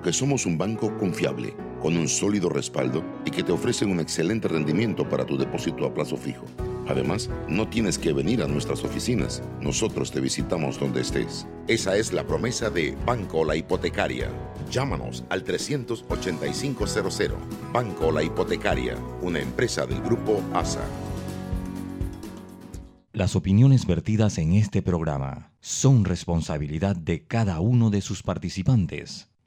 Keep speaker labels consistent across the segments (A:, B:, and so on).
A: porque somos un banco confiable, con un sólido respaldo y que te ofrece un excelente rendimiento para tu depósito a plazo fijo. Además, no tienes que venir a nuestras oficinas, nosotros te visitamos donde estés. Esa es la promesa de Banco La Hipotecaria. Llámanos al 38500. Banco La Hipotecaria, una empresa del grupo ASA.
B: Las opiniones vertidas en este programa son responsabilidad de cada uno de sus participantes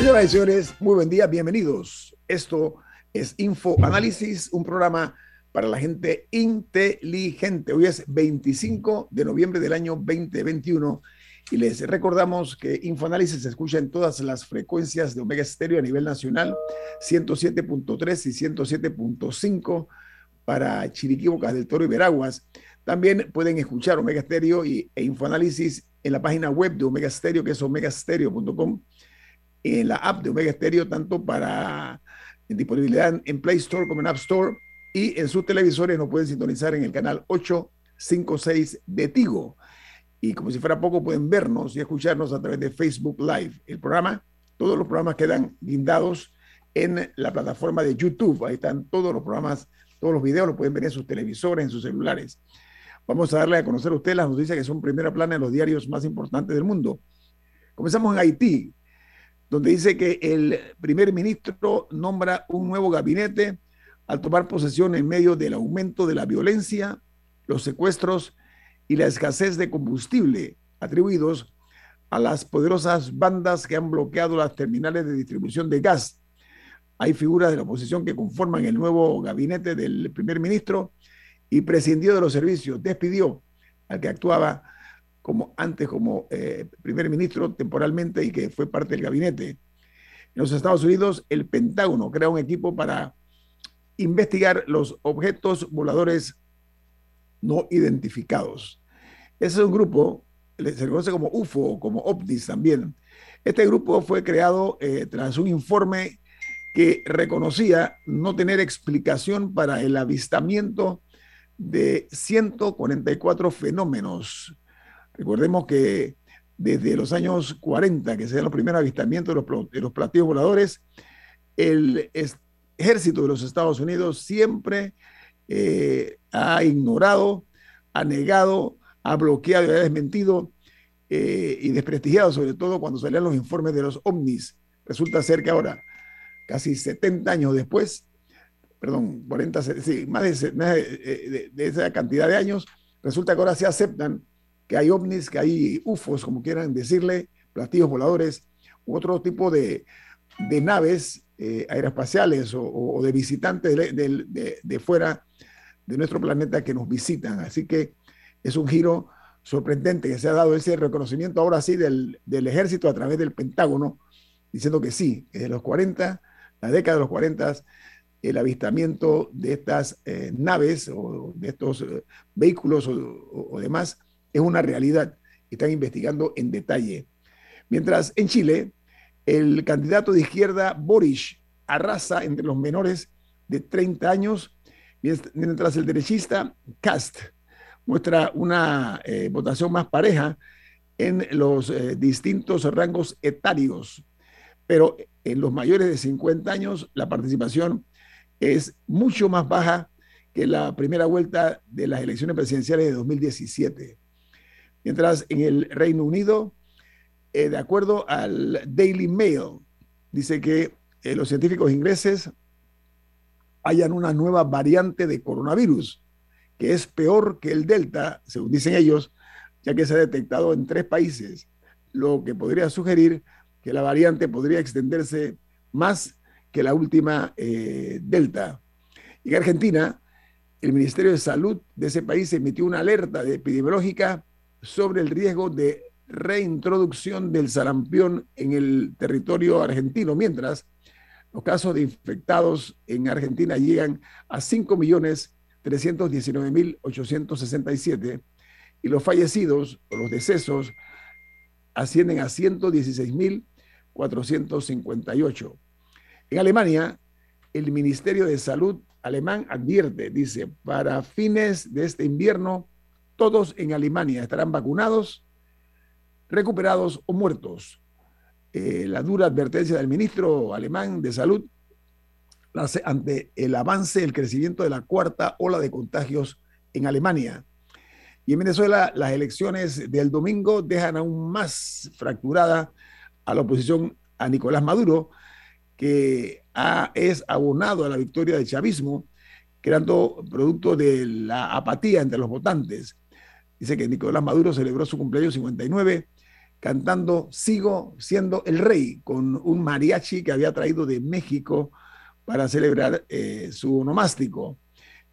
C: Señoras y señores, muy buen día, bienvenidos. Esto es Info Análisis, un programa para la gente inteligente. Hoy es 25 de noviembre del año 2021 y les recordamos que Infoanálisis se escucha en todas las frecuencias de Omega Stereo a nivel nacional, 107.3 y 107.5 para Chiriquí, Bocas del Toro y Veraguas. También pueden escuchar Omega Stereo y, e Infoanálisis en la página web de Omega Stereo, que es omegastereo.com en la app de Omega Stereo, tanto para disponibilidad en Play Store como en App Store. Y en sus televisores nos pueden sintonizar en el canal 856 de Tigo. Y como si fuera poco, pueden vernos y escucharnos a través de Facebook Live. El programa, todos los programas quedan guindados en la plataforma de YouTube. Ahí están todos los programas, todos los videos, los pueden ver en sus televisores, en sus celulares. Vamos a darle a conocer a ustedes las noticias que son primera plana en los diarios más importantes del mundo. Comenzamos en Haití donde dice que el primer ministro nombra un nuevo gabinete al tomar posesión en medio del aumento de la violencia, los secuestros y la escasez de combustible atribuidos a las poderosas bandas que han bloqueado las terminales de distribución de gas. Hay figuras de la oposición que conforman el nuevo gabinete del primer ministro y prescindió de los servicios, despidió al que actuaba como antes como eh, primer ministro temporalmente y que fue parte del gabinete. En los Estados Unidos, el Pentágono crea un equipo para investigar los objetos voladores no identificados. Ese es un grupo, se conoce como UFO como OVNIS también. Este grupo fue creado eh, tras un informe que reconocía no tener explicación para el avistamiento de 144 fenómenos Recordemos que desde los años 40, que se dan los primeros avistamientos de los, de los platillos voladores, el ejército de los Estados Unidos siempre eh, ha ignorado, ha negado, ha bloqueado y ha desmentido eh, y desprestigiado, sobre todo cuando salían los informes de los ovnis. Resulta ser que ahora, casi 70 años después, perdón, 40, sí, más, de, de, de esa cantidad de años, resulta que ahora se aceptan que hay ovnis, que hay UFOs, como quieran decirle, platillos voladores, u otro tipo de, naves eh, aeroespaciales o, de visitantes de, fuera de nuestro planeta que nos visitan. Así que es un giro sorprendente que se ha dado ese reconocimiento ahora sí del, ejército a través del Pentágono, diciendo que sí, desde los 40, la década de los 40, el avistamiento de estas eh, naves o de estos eh, vehículos o demás es una realidad. Están investigando en detalle. Mientras en Chile, el candidato de izquierda Boris arrasa entre los menores de 30 años, mientras el derechista Cast muestra una eh, votación más pareja en los eh, distintos rangos etarios. Pero en los mayores de 50 años la participación es mucho más baja que la primera vuelta de las elecciones presidenciales de 2017. Mientras en el Reino Unido, eh, de acuerdo al Daily Mail, dice que eh, los científicos ingleses hayan una nueva variante de coronavirus, que es peor que el Delta, según dicen ellos, ya que se ha detectado en tres países, lo que podría sugerir que la variante podría extenderse más que la última eh, Delta. En Argentina, el Ministerio de Salud de ese país emitió una alerta epidemiológica sobre el riesgo de reintroducción del sarampión en el territorio argentino, mientras los casos de infectados en Argentina llegan a 5.319.867 y los fallecidos o los decesos ascienden a 116.458. En Alemania, el Ministerio de Salud alemán advierte, dice, para fines de este invierno, todos en Alemania estarán vacunados, recuperados o muertos. Eh, la dura advertencia del ministro alemán de Salud ante el avance, el crecimiento de la cuarta ola de contagios en Alemania. Y en Venezuela, las elecciones del domingo dejan aún más fracturada a la oposición a Nicolás Maduro, que es abonado a la victoria del chavismo, creando producto de la apatía entre los votantes. Dice que Nicolás Maduro celebró su cumpleaños 59 cantando Sigo siendo el rey con un mariachi que había traído de México para celebrar eh, su onomástico.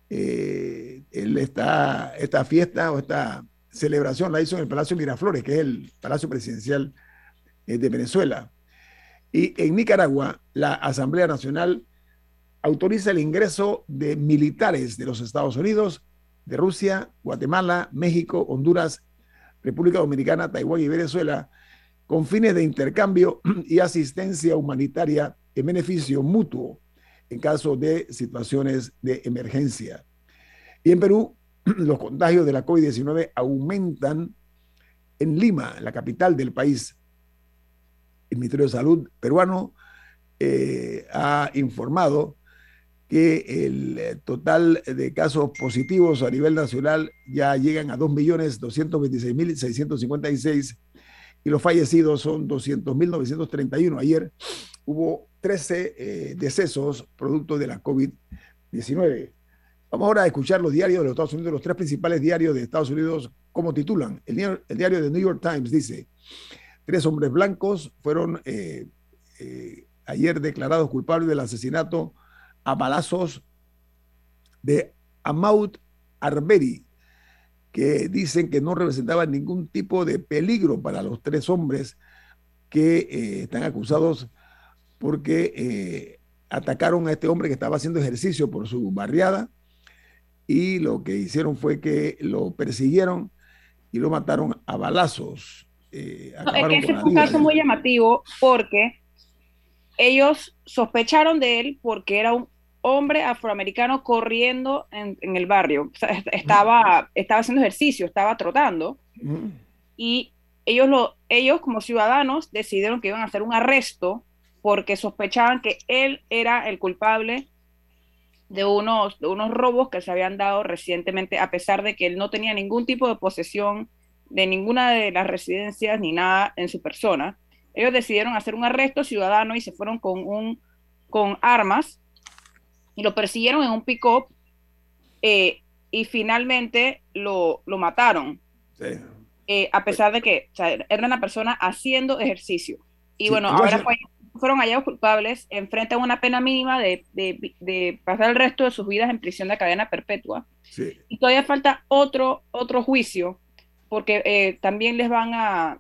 C: Eh, esta fiesta o esta celebración la hizo en el Palacio Miraflores, que es el Palacio Presidencial eh, de Venezuela. Y en Nicaragua, la Asamblea Nacional autoriza el ingreso de militares de los Estados Unidos, de Rusia, Guatemala, México, Honduras, República Dominicana, Taiwán y Venezuela, con fines de intercambio y asistencia humanitaria en beneficio mutuo en caso de situaciones de emergencia. Y en Perú, los contagios de la COVID-19 aumentan en Lima, la capital del país. El Ministerio de Salud peruano eh, ha informado que el eh, total de casos positivos a nivel nacional ya llegan a 2.226.656 y los fallecidos son 200.931. Ayer hubo 13 eh, decesos producto de la COVID-19. Vamos ahora a escuchar los diarios de los Estados Unidos, los tres principales diarios de Estados Unidos, como titulan. El, diario de New York Times dice, tres hombres blancos fueron eh, ayer declarados culpables del asesinato a balazos de Amaud Arbery, que dicen que no representaban ningún tipo de peligro para los tres hombres que eh, están acusados porque eh, atacaron a este hombre que estaba haciendo ejercicio por su barriada y lo que hicieron fue que lo persiguieron y lo mataron a balazos.
D: Eh, es que ese fue un caso muy llamativo porque ellos sospecharon de él porque era un hombre afroamericano corriendo en, el barrio. estaba, estaba haciendo ejercicio, estaba trotando. Y ellos, lo, ellos, como ciudadanos, decidieron que iban a hacer un arresto porque sospechaban que él era el culpable de unos, de unos robos que se habían dado recientemente, a pesar de que él no tenía ningún tipo de posesión de ninguna de las residencias ni nada en su persona. Ellos decidieron hacer un arresto ciudadano y se fueron con, un, con armas y lo persiguieron en un pick-up eh, y finalmente lo, mataron. Eh, a pesar de que era una persona haciendo ejercicio. Y bueno, ahora fueron hallados culpables, enfrentan una pena mínima de, pasar el resto de sus vidas en prisión de cadena perpetua. Y todavía falta otro, otro juicio, porque eh, también les van a,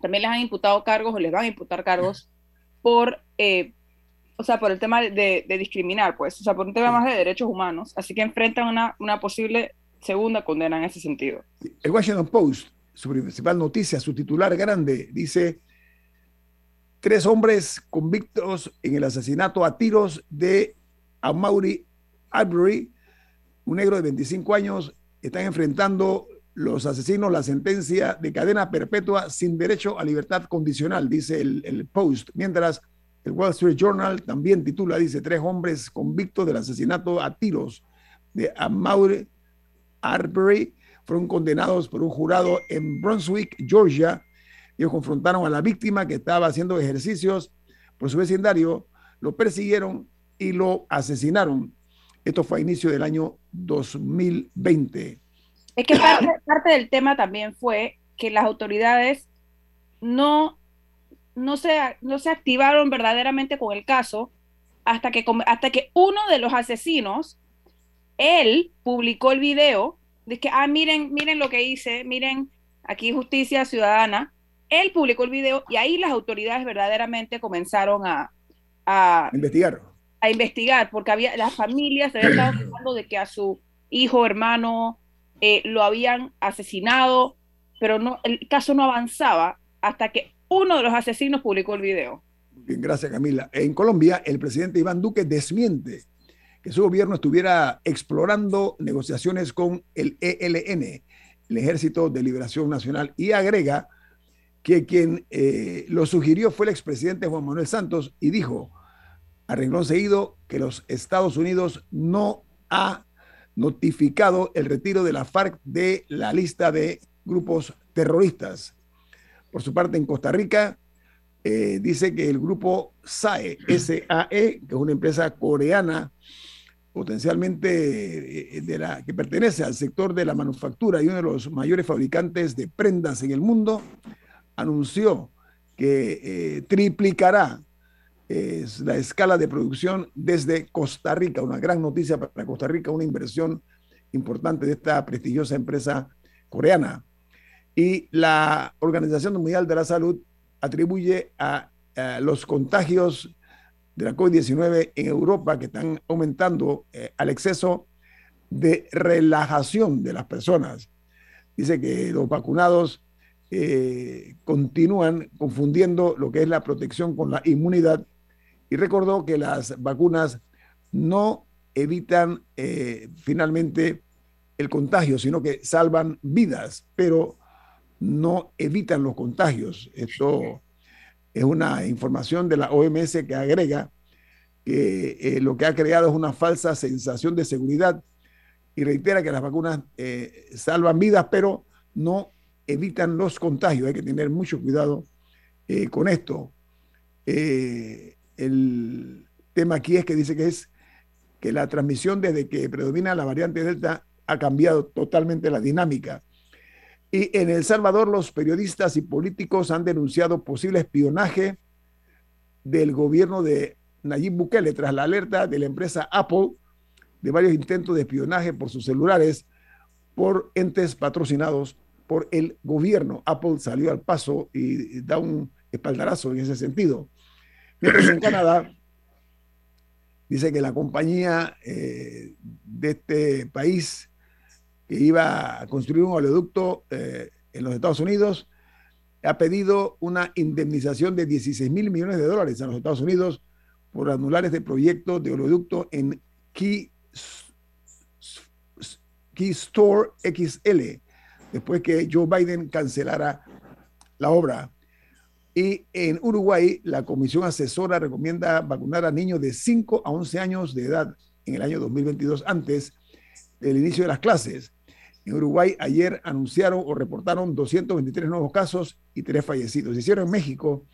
D: también les han imputado cargos o les van a imputar cargos por o sea, por el tema de, discriminar, pues, o sea, por un tema más de derechos humanos, así que enfrentan una, una posible segunda condena en ese sentido.
C: El Washington Post, su principal noticia, su titular grande, dice, tres hombres convictos en el asesinato a tiros de Amaury Arbery, un negro de 25 años, están enfrentando los asesinos la sentencia de cadena perpetua sin derecho a libertad condicional, dice el, el Post, mientras el Wall Street Journal también titula, dice, tres hombres convictos del asesinato a tiros de Amaury Arbery fueron condenados por un jurado en Brunswick, Georgia. Ellos confrontaron a la víctima que estaba haciendo ejercicios por su vecindario, lo persiguieron y lo asesinaron. Esto fue a inicio del año 2020.
D: Es que parte, parte del tema también fue que las autoridades no no se, no se activaron verdaderamente con el caso hasta que, hasta que uno de los asesinos, él publicó el video de que, ah, miren, miren lo que hice, miren, aquí justicia ciudadana. Él publicó el video y ahí las autoridades verdaderamente comenzaron a, a
C: investigar.
D: A investigar, porque había las familias se habían estado hablando de que a su hijo, hermano, eh, lo habían asesinado, pero no, el caso no avanzaba hasta que uno de los asesinos publicó el video.
C: Bien, gracias Camila. En Colombia, el presidente Iván Duque desmiente que su gobierno estuviera explorando negociaciones con el ELN, el Ejército de Liberación Nacional, y agrega que quien eh, lo sugirió fue el expresidente Juan Manuel Santos y dijo a renglón seguido que los Estados Unidos no ha notificado el retiro de la FARC de la lista de grupos terroristas. Por su parte, en Costa Rica, eh, dice que el grupo SAE, SAE, que es una empresa coreana potencialmente eh, de la, que pertenece al sector de la manufactura y uno de los mayores fabricantes de prendas en el mundo, anunció que eh, triplicará la escala de producción desde Costa Rica, una gran noticia para Costa Rica, una inversión importante de esta prestigiosa empresa coreana. Y la Organización Mundial de la Salud atribuye a, los contagios de la COVID-19 en Europa que están aumentando eh, al exceso de relajación de las personas. Dice que los vacunados eh, continúan confundiendo lo que es la protección con la inmunidad y recordó que las vacunas no evitan eh, finalmente el contagio, sino que salvan vidas, pero no evitan los contagios. Esto es una información de la OMS que agrega que eh, lo que ha creado es una falsa sensación de seguridad y reitera que las vacunas eh, salvan vidas, pero no evitan los contagios. Hay que tener mucho cuidado eh, con esto. el tema aquí es que dice que es que la transmisión desde que predomina la variante Delta ha cambiado totalmente la dinámica. Y en El Salvador los periodistas y políticos han denunciado posible espionaje del gobierno de Nayib Bukele tras la alerta de la empresa Apple de varios intentos de espionaje por sus celulares por entes patrocinados por el gobierno. Apple salió al paso y da un espaldarazo en ese sentido. Mientras en Canadá dice que la compañía eh, de este país que iba a construir un oleoducto eh, en los Estados Unidos, ha pedido una indemnización de 16 mil millones de dólares a los Estados Unidos por anular este proyecto de oleoducto en Key, Key Store XL, después que Joe Biden cancelara la obra. Y en Uruguay, la Comisión Asesora recomienda vacunar a niños de 5 a 11 años de edad en el año 2022, antes del inicio de las clases. En Uruguay ayer anunciaron o reportaron 223 nuevos casos y tres fallecidos. Se hicieron en México,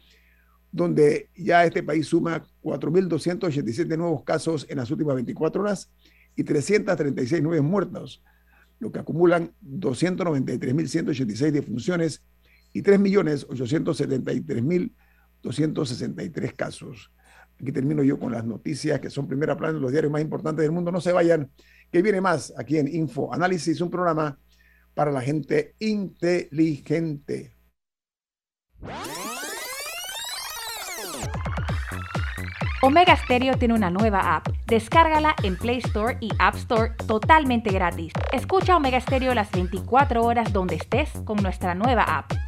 C: donde ya este país suma 4.287 nuevos casos en las últimas 24 horas y 336 nuevos muertos, lo que acumulan 293.186 defunciones y 3.873.263 casos. Aquí termino yo con las noticias que son primera plana de los diarios más importantes del mundo. No se vayan que viene más aquí en Info Análisis, un programa para la gente inteligente.
E: Omega Stereo tiene una nueva app. Descárgala en Play Store y App Store totalmente gratis. Escucha Omega Stereo las 24 horas donde estés con nuestra nueva app.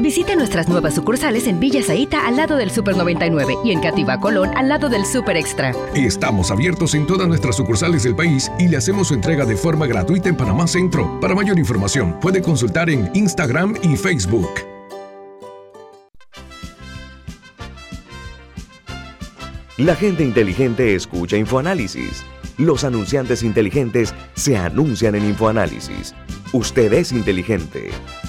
F: Visite nuestras nuevas sucursales en Villa Zaita al lado del Super 99 y en Cativa Colón al lado del Super Extra.
G: Estamos abiertos en todas nuestras sucursales del país y le hacemos su entrega de forma gratuita en Panamá Centro. Para mayor información, puede consultar en Instagram y Facebook.
H: La gente inteligente escucha InfoAnálisis. Los anunciantes inteligentes se anuncian en InfoAnálisis. Usted es inteligente.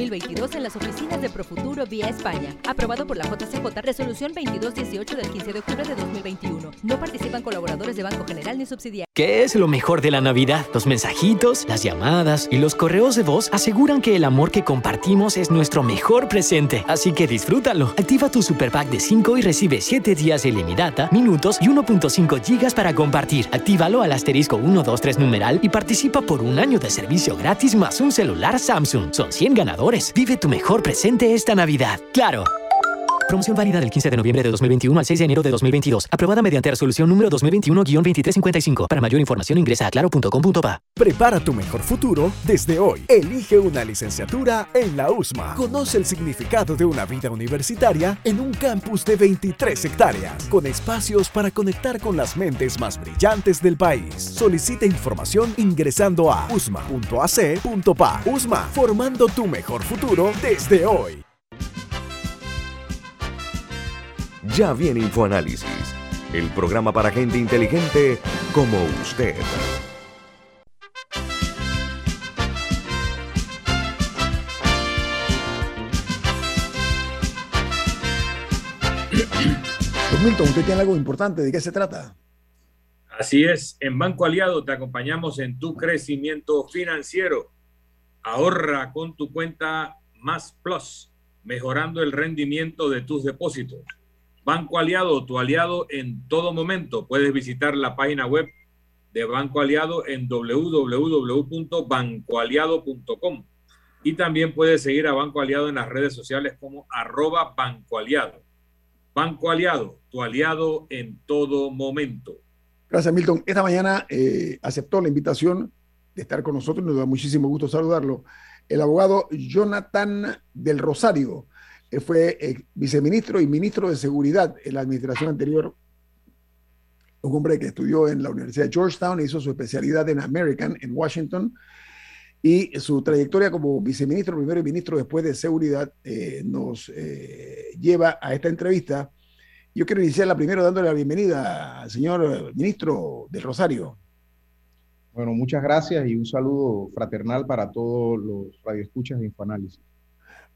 I: 2022 en las oficinas de Profuturo vía España. Aprobado por la JCJ, resolución 2218 del 15 de octubre de 2021. No participan colaboradores de Banco General ni subsidiarios.
J: ¿Qué es lo mejor de la Navidad? Los mensajitos, las llamadas y los correos de voz aseguran que el amor que compartimos es nuestro mejor presente. Así que disfrútalo. Activa tu Super Pack de 5 y recibe 7 días de ilimitada, minutos y 1.5 gigas para compartir. Actívalo al asterisco 123 numeral y participa por un año de servicio gratis más un celular Samsung. Son 100 ganadores. Vive tu mejor presente esta Navidad. ¡Claro! Promoción válida del 15 de noviembre de 2021 al 6 de enero de 2022. Aprobada mediante resolución número 2021-2355. Para mayor información ingresa a claro.com.pa.
K: Prepara tu mejor futuro desde hoy. Elige una licenciatura en la USMA. Conoce el significado de una vida universitaria en un campus de 23 hectáreas, con espacios para conectar con las mentes más brillantes del país. Solicita información ingresando a usma.ac.pa. USMA, formando tu mejor futuro desde hoy.
H: Ya viene InfoAnálisis, el programa para gente inteligente como usted.
C: Milton, usted tiene algo importante, ¿de qué se trata?
L: Así es, en Banco Aliado te acompañamos en tu crecimiento financiero. Ahorra con tu cuenta Más Plus, mejorando el rendimiento de tus depósitos. Banco Aliado, tu aliado en todo momento. Puedes visitar la página web de Banco Aliado en www.bancoaliado.com y también puedes seguir a Banco Aliado en las redes sociales como arroba Banco Aliado. Banco Aliado, tu aliado en todo momento.
C: Gracias, Milton. Esta mañana eh, aceptó la invitación de estar con nosotros. Nos da muchísimo gusto saludarlo. El abogado Jonathan del Rosario fue eh, viceministro y ministro de Seguridad en la administración anterior. Un hombre que estudió en la Universidad de Georgetown, hizo su especialidad en American en Washington y su trayectoria como viceministro, primero y ministro después de Seguridad eh, nos eh, lleva a esta entrevista. Yo quiero iniciarla primero dándole la bienvenida al señor ministro del Rosario.
M: Bueno, muchas gracias y un saludo fraternal para todos los radioescuchas de Infoanálisis.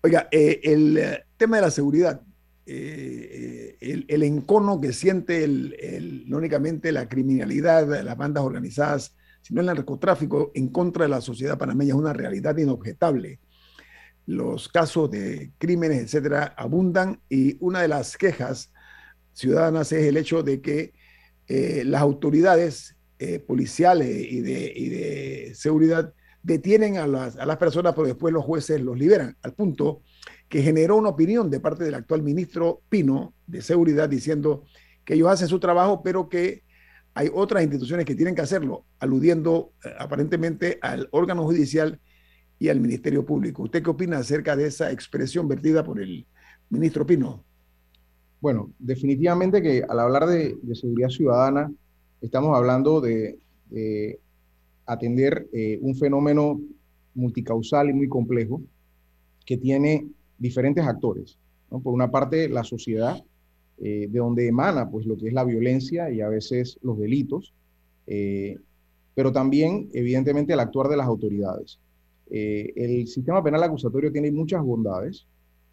C: Oiga, eh, el eh, tema de la seguridad, eh, el, encono que siente no únicamente la criminalidad, las bandas organizadas, sino el narcotráfico en contra de la sociedad panameña es una realidad inobjetable. Los casos de crímenes, etcétera, abundan y una de las quejas ciudadanas es el hecho de que las autoridades policiales y de seguridad detienen a las, a las personas, pero después los jueces los liberan, al punto que generó una opinión de parte del actual ministro Pino de Seguridad diciendo que ellos hacen su trabajo, pero que hay otras instituciones que tienen que hacerlo, aludiendo eh, aparentemente al órgano judicial y al Ministerio Público. ¿Usted qué opina acerca de esa expresión vertida por el ministro Pino?
M: Bueno, definitivamente que al hablar de, seguridad ciudadana, estamos hablando de atender eh, un fenómeno multicausal y muy complejo que tiene diferentes actores. Por una parte, la sociedad, eh, de donde emana pues, lo que es la violencia y a veces los delitos, eh, pero también, evidentemente, el actuar de las autoridades. el sistema penal acusatorio tiene muchas bondades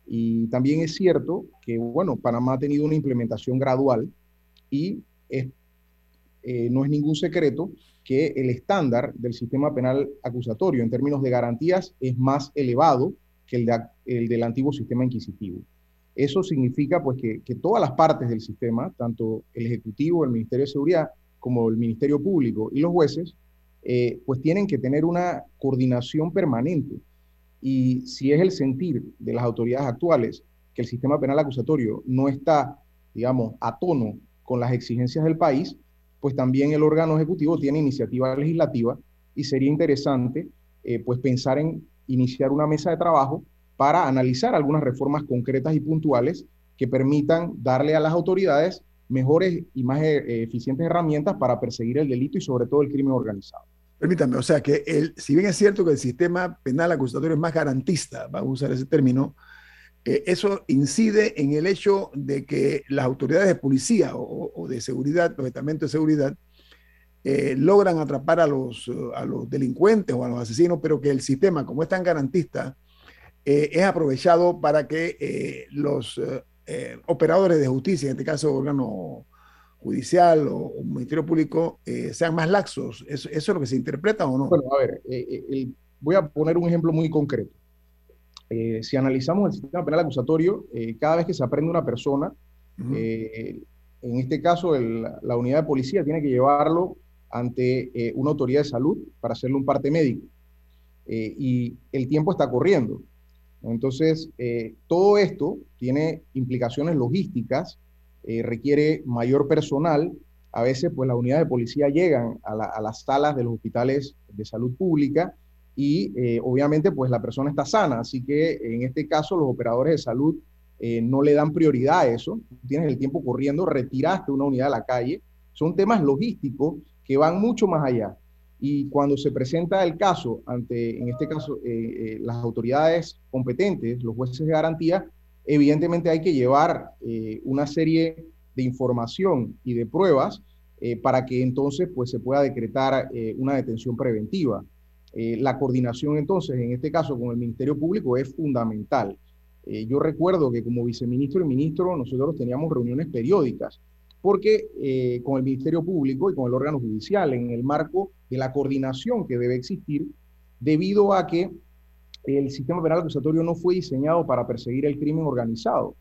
M: y también es cierto que, bueno, Panamá ha tenido una implementación gradual y no es ningún secreto que el estándar del sistema penal acusatorio en términos de garantías es más elevado que el, el del antiguo sistema inquisitivo. Eso significa pues que, que todas las partes del sistema, tanto el Ejecutivo, el Ministerio de Seguridad, como el Ministerio Público y los jueces, eh, pues tienen que tener una coordinación permanente. Y si es el sentir de las autoridades actuales que el sistema penal acusatorio no está, digamos, a tono con las exigencias del país, pues también el órgano ejecutivo tiene iniciativa legislativa y sería interesante eh, pues pensar en iniciar una mesa de trabajo para analizar algunas reformas concretas y puntuales que permitan darle a las autoridades mejores y más eh, eficientes herramientas para perseguir el delito y sobre todo el crimen organizado.
C: Permítame, o sea que el, si bien es cierto que el sistema penal acusatorio es más garantista, vamos a usar ese término, eh, eso incide en el hecho de que las autoridades de policía o, de seguridad, los estamentos de seguridad, eh, logran atrapar a los, a los delincuentes o a los asesinos, pero que el sistema, como es tan garantista, es aprovechado para que los eh, operadores de justicia, en este caso órgano judicial o, ministerio público, eh, sean más laxos. ¿Eso, es lo que se interpreta o no?
M: Bueno, a ver, eh, voy a poner un ejemplo muy concreto. Si analizamos el sistema penal acusatorio, cada vez que se aprende una persona, en este caso la unidad de policía tiene que llevarlo ante una autoridad de salud para hacerle un parte médico. y el tiempo está corriendo. Entonces, eh, todo esto tiene implicaciones logísticas, eh, requiere mayor personal. A veces, pues las unidades de policía llegan a, las salas de los hospitales de salud pública y eh, obviamente, pues la persona está sana. Así que en este caso, los operadores de salud no le dan prioridad a eso. Tienes el tiempo corriendo, retiraste una unidad a la calle. Son temas logísticos que van mucho más allá. Y cuando se presenta el caso ante, en este caso, eh, eh, las autoridades competentes, los jueces de garantía, evidentemente hay que llevar eh, una serie de información y de pruebas para que entonces pues, se pueda decretar una detención preventiva. La coordinación entonces, en este caso con el Ministerio Público, es fundamental. yo recuerdo que como viceministro y ministro nosotros teníamos reuniones periódicas porque eh, con el Ministerio Público y con el órgano judicial, en el marco de la coordinación que debe existir, debido a que el sistema penal acusatorio no fue diseñado para perseguir el crimen organizado,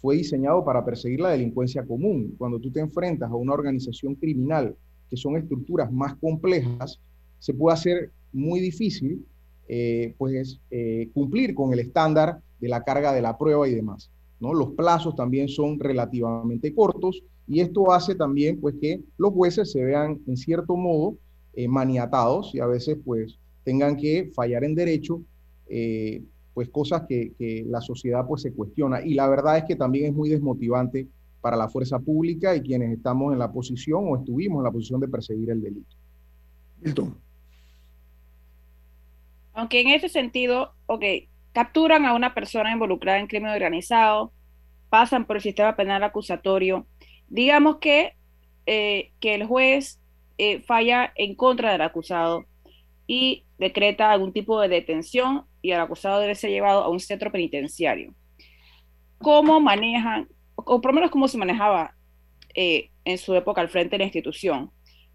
M: fue diseñado para perseguir la delincuencia común. Cuando tú te enfrentas a una organización criminal, que son estructuras más complejas, se puede hacer muy difícil eh, pues, eh, cumplir con el estándar de la carga de la prueba y demás. ¿no? Los plazos también son relativamente cortos y esto hace también pues que los jueces se vean en cierto modo eh, maniatados y a veces pues tengan que fallar en derecho, pues cosas que, que, la sociedad pues se cuestiona. Y la verdad es que también es muy desmotivante para la fuerza pública y quienes estamos en la posición o estuvimos en la posición de perseguir el delito.
C: Milton.
D: Aunque en ese sentido, ok, capturan a una persona involucrada en crimen organizado, pasan por el sistema penal acusatorio, digamos que, eh, que el juez eh, falla en contra del acusado y decreta algún tipo de detención y el acusado debe ser llevado a un centro penitenciario. ¿Cómo manejan, o por lo menos cómo se manejaba eh, en su época al frente de la institución,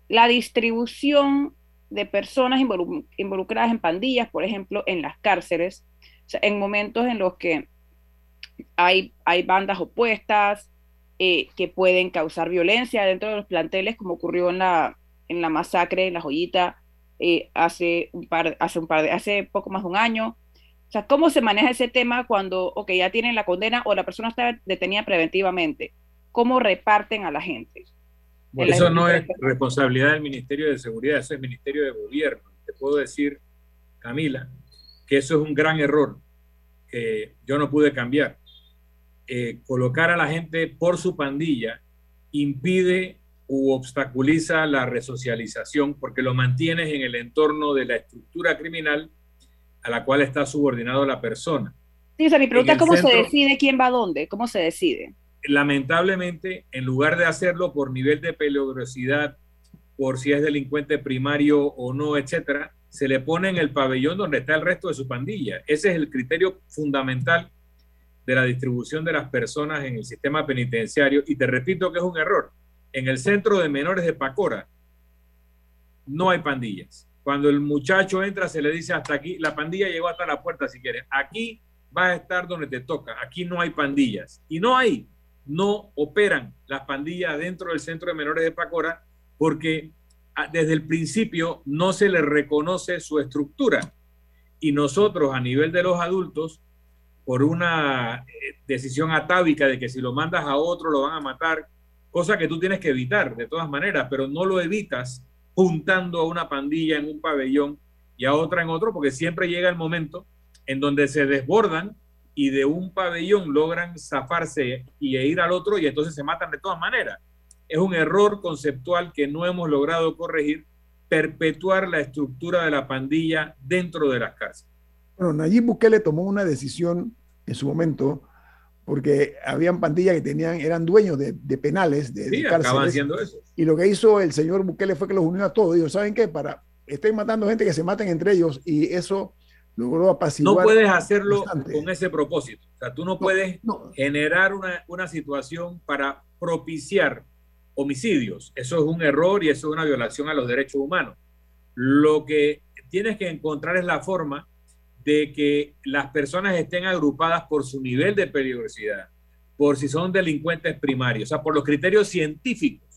D: la distribución de personas involucradas en pandillas, por ejemplo, en las cárceles, en momentos en los que hay, hay bandas opuestas, eh, que pueden causar violencia dentro de los planteles, como ocurrió en la, en la masacre en La Joyita eh, hace, un par, hace, un par de, hace poco más de un año. O sea, ¿cómo se maneja ese tema cuando okay, ya tienen la condena o la persona está detenida preventivamente? ¿Cómo reparten a la gente?
L: Eso no es responsabilidad del Ministerio de Seguridad, eso es Ministerio de Gobierno. Te puedo decir, Camila, que eso es un gran error que yo no pude cambiar. Eh, colocar a la gente por su pandilla impide u obstaculiza la resocialización porque lo mantienes en el entorno de la estructura criminal a la cual está subordinado la persona.
D: Sí, o sea, mi pregunta es cómo se decide quién va a dónde, cómo se decide.
L: Lamentablemente, en lugar de hacerlo por nivel de peligrosidad, por si es delincuente primario o no, etcétera, se le pone en el pabellón donde está el resto de su pandilla. Ese es el criterio fundamental de la distribución de las personas en el sistema penitenciario. Y te repito que es un error. En el centro de menores de Pacora no hay pandillas. Cuando el muchacho entra se le dice hasta aquí, la pandilla llegó hasta la puerta si quieren. Aquí vas a estar donde te toca. Aquí no hay pandillas. Y no hay, no operan las pandillas dentro del centro de menores de Pacora porque ah, desde el principio no se le reconoce su estructura. Y nosotros a nivel de los adultos, por una eh, decisión atávica de que si lo mandas a otro lo van a matar, cosa que tú tienes que evitar de todas maneras, pero no lo evitas juntando a una pandilla en un pabellón y a otra en otro, porque siempre llega el momento en donde se desbordan y de un pabellón logran zafarse y ir al otro y entonces se matan de todas maneras. Es un error conceptual que no hemos logrado corregir, perpetuar la estructura de la pandilla dentro de las cárceles.
C: Bueno, Nayib Bukele tomó una decisión en su momento porque habían pandillas que tenían, eran dueños de, penales, de,
L: sí, haciendo eso.
C: Y lo que hizo el señor Bukele fue que los unió a todos. Dijo, ¿saben qué? Para, estén matando gente que se maten entre ellos y eso logró apaciguar.
L: No puedes hacerlo con ese propósito. O sea, tú no, puedes generar una, una situación para propiciar homicidios. Eso es un error y eso es una violación a los derechos humanos. Lo que tienes que encontrar es la forma de que las personas estén agrupadas por su nivel de peligrosidad, por si son delincuentes primarios, o sea, por los criterios científicos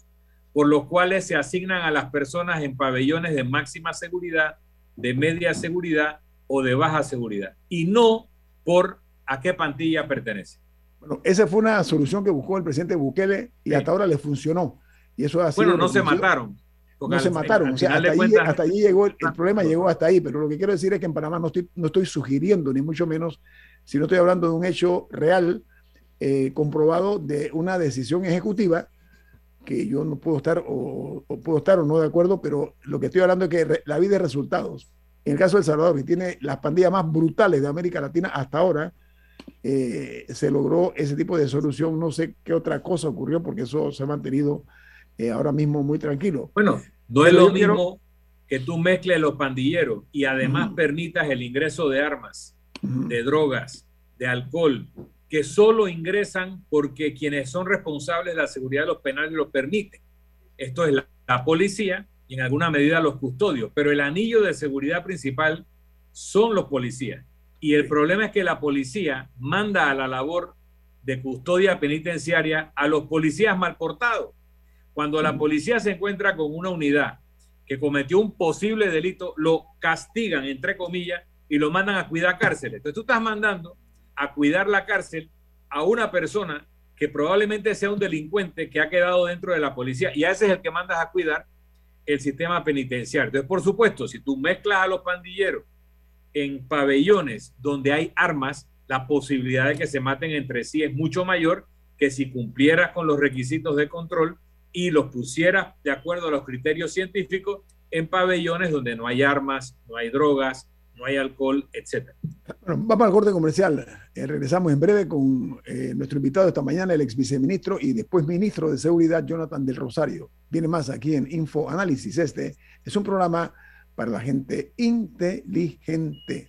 L: por los cuales se asignan a las personas en pabellones de máxima seguridad, de media seguridad o de baja seguridad, y no por a qué pantilla pertenece.
C: Bueno, esa fue una solución que buscó el presidente Bukele y hasta ahora le funcionó. Y eso ha
L: bueno, no se mataron.
C: No se mataron. O sea, hasta, allí, llegó, el, problema llegó hasta ahí. Pero lo que quiero decir es que en Panamá no estoy, no estoy sugiriendo, ni mucho menos, si no estoy hablando de un hecho real, eh, comprobado de una decisión ejecutiva que yo no puedo estar o, puedo estar o no de acuerdo, pero lo que estoy hablando es que la vida de resultados. En el caso de El Salvador, que tiene las pandillas más brutales de América Latina hasta ahora, eh, se logró ese tipo de solución. No sé qué otra cosa ocurrió porque eso se ha mantenido eh, ahora mismo muy tranquilo.
L: Bueno, no es lo mismo que tú mezcles los pandilleros y además permitas el ingreso de armas, de drogas, de alcohol, que solo ingresan porque quienes son responsables de la seguridad de los penales lo permiten. Esto es la, policía y en alguna medida los custodios, pero el anillo de seguridad principal son los policías. Y el problema es que la policía manda a la labor de custodia penitenciaria a los policías mal portados. Cuando la policía se encuentra con una unidad que cometió un posible delito, lo castigan, entre comillas, y lo mandan a cuidar cárceles. Entonces tú estás mandando a cuidar la cárcel a una persona que probablemente sea un delincuente que ha quedado dentro de la policía y a ese es el que mandas a cuidar el sistema penitenciario. Entonces, por supuesto, si tú mezclas a los pandilleros en pabellones donde hay armas, la posibilidad de que se maten entre sí es mucho mayor que si cumplieras con los requisitos de control y los pusieras de acuerdo a los criterios científicos en pabellones donde no hay armas, no hay drogas, no hay alcohol, etc.
C: Bueno, vamos al corte comercial. Eh, regresamos en breve con eh, nuestro invitado esta mañana, el ex viceministro y después ministro de Seguridad, Jonathan del Rosario. Viene más aquí en Info Análisis. Este es un programa para la gente inteligente.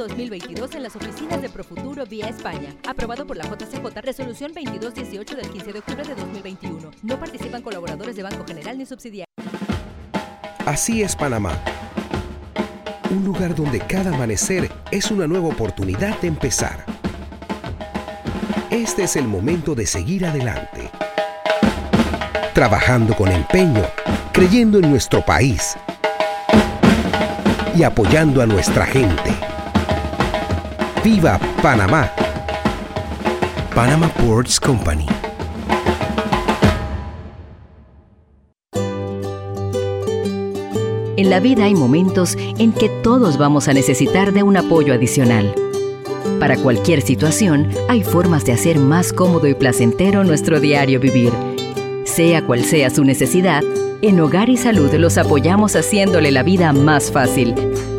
I: 2022 en las oficinas de Profuturo vía España. Aprobado por la JCJ, resolución 2218 del 15 de octubre de 2021. No participan colaboradores de Banco General ni subsidiarios.
N: Así es Panamá. Un lugar donde cada amanecer es una nueva oportunidad de empezar. Este es el momento de seguir adelante. Trabajando con empeño, creyendo en nuestro país y apoyando a nuestra gente. ¡Viva Panamá! Panama Ports Company.
F: En la vida hay momentos en que todos vamos a necesitar de un apoyo adicional. Para cualquier situación, hay formas de hacer más cómodo y placentero nuestro diario vivir. Sea cual sea su necesidad, en Hogar y Salud los apoyamos haciéndole la vida más fácil,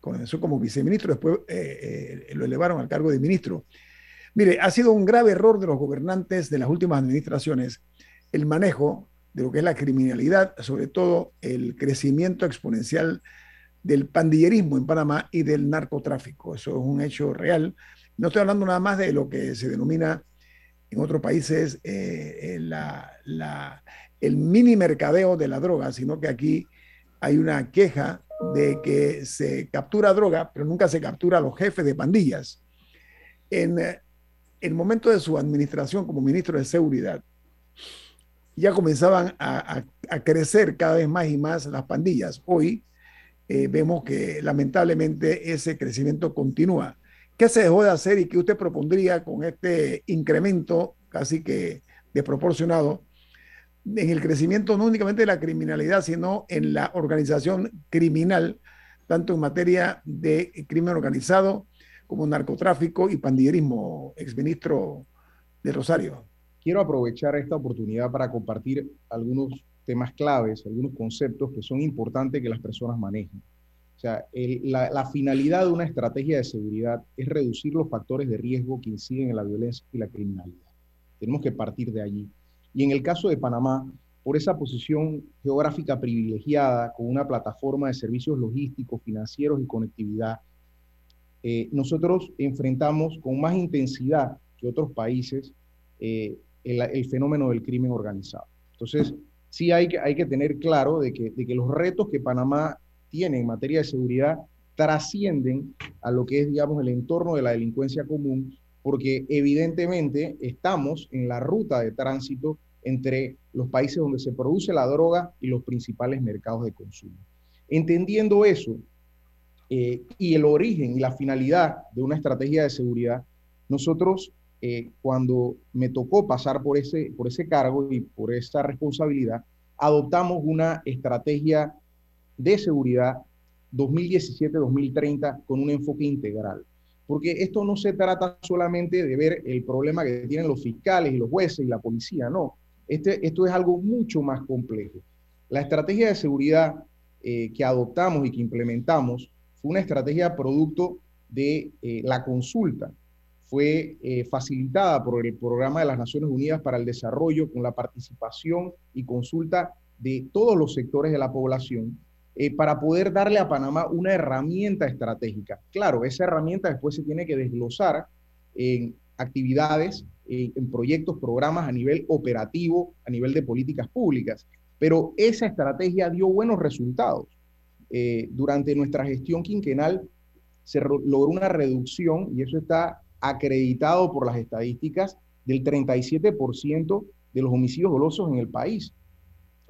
C: comenzó como viceministro, después eh, eh, lo elevaron al cargo de ministro. Mire, ha sido un grave error de los gobernantes de las últimas administraciones el manejo de lo que es la criminalidad, sobre todo el crecimiento exponencial del pandillerismo en Panamá y del narcotráfico. Eso es un hecho real. No estoy hablando nada más de lo que se denomina en otros países eh, el mini mercadeo de la droga, sino que aquí hay una queja de que se captura droga, pero nunca se captura a los jefes de pandillas. En eh, el momento de su administración como ministro de Seguridad, ya comenzaban a, crecer cada vez más y más las pandillas. Hoy eh, vemos que lamentablemente ese crecimiento continúa. ¿Qué se dejó de hacer y qué usted propondría con este incremento casi que desproporcionado en el crecimiento no únicamente de la criminalidad, sino en la organización criminal, tanto en materia de crimen organizado como narcotráfico y pandillerismo, exministro de Rosario.
M: Quiero aprovechar esta oportunidad para compartir algunos temas claves, algunos conceptos que son importantes que las personas manejen. O sea, la, la, finalidad de una estrategia de seguridad es reducir los factores de riesgo que inciden en la violencia y la criminalidad. Tenemos que partir de allí. Y en el caso de Panamá, por esa posición geográfica privilegiada, con una plataforma de servicios logísticos, financieros y conectividad, eh, nosotros enfrentamos con más intensidad que otros países eh, el, fenómeno del crimen organizado. Entonces, sí hay que, hay que tener claro de que, de que los retos que Panamá tiene en materia de seguridad trascienden a lo que es, digamos, el entorno de la delincuencia común porque evidentemente estamos en la ruta de tránsito entre los países donde se produce la droga y los principales mercados de consumo. Entendiendo eso eh, y el origen y la finalidad de una estrategia de seguridad, nosotros eh, cuando me tocó pasar por ese, por ese cargo y por esa responsabilidad, adoptamos una estrategia de seguridad 2017-2030 con un enfoque integral porque esto no se trata solamente de ver el problema que tienen los fiscales y los jueces y la policía, no. Este, esto es algo mucho más complejo. La estrategia de seguridad eh, que adoptamos y que implementamos fue una estrategia producto de eh, la consulta. Fue eh, facilitada por el Programa de las Naciones Unidas para el Desarrollo con la participación y consulta de todos los sectores de la población eh, para poder darle a Panamá una herramienta estratégica. Claro, esa herramienta después se tiene que desglosar en actividades, en proyectos, programas a nivel operativo, a nivel de políticas públicas, pero esa estrategia dio buenos resultados. Eh, durante nuestra gestión quinquenal se logró una reducción, y eso está acreditado por las estadísticas, del 37% de los homicidios dolosos en el país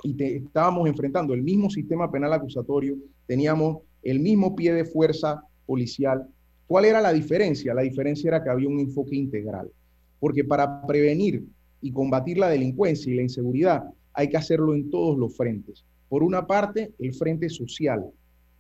M: y estábamos enfrentando el mismo sistema penal acusatorio, teníamos el mismo pie de fuerza policial. ¿Cuál era la diferencia? La diferencia era que había un enfoque integral, porque para prevenir y combatir la delincuencia y la inseguridad hay que hacerlo en todos los frentes. Por una parte, el frente social,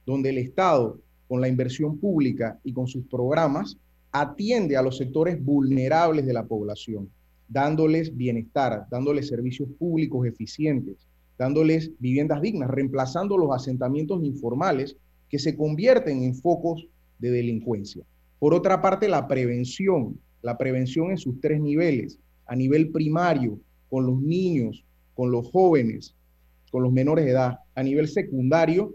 M: donde el Estado, con la inversión pública y con sus programas, atiende a los sectores vulnerables de la población, dándoles bienestar, dándoles servicios públicos eficientes, dándoles viviendas dignas, reemplazando los asentamientos informales que se convierten en focos de delincuencia. Por otra parte, la prevención, la prevención en sus tres niveles, a nivel primario, con los niños, con los jóvenes, con los menores de edad, a nivel secundario,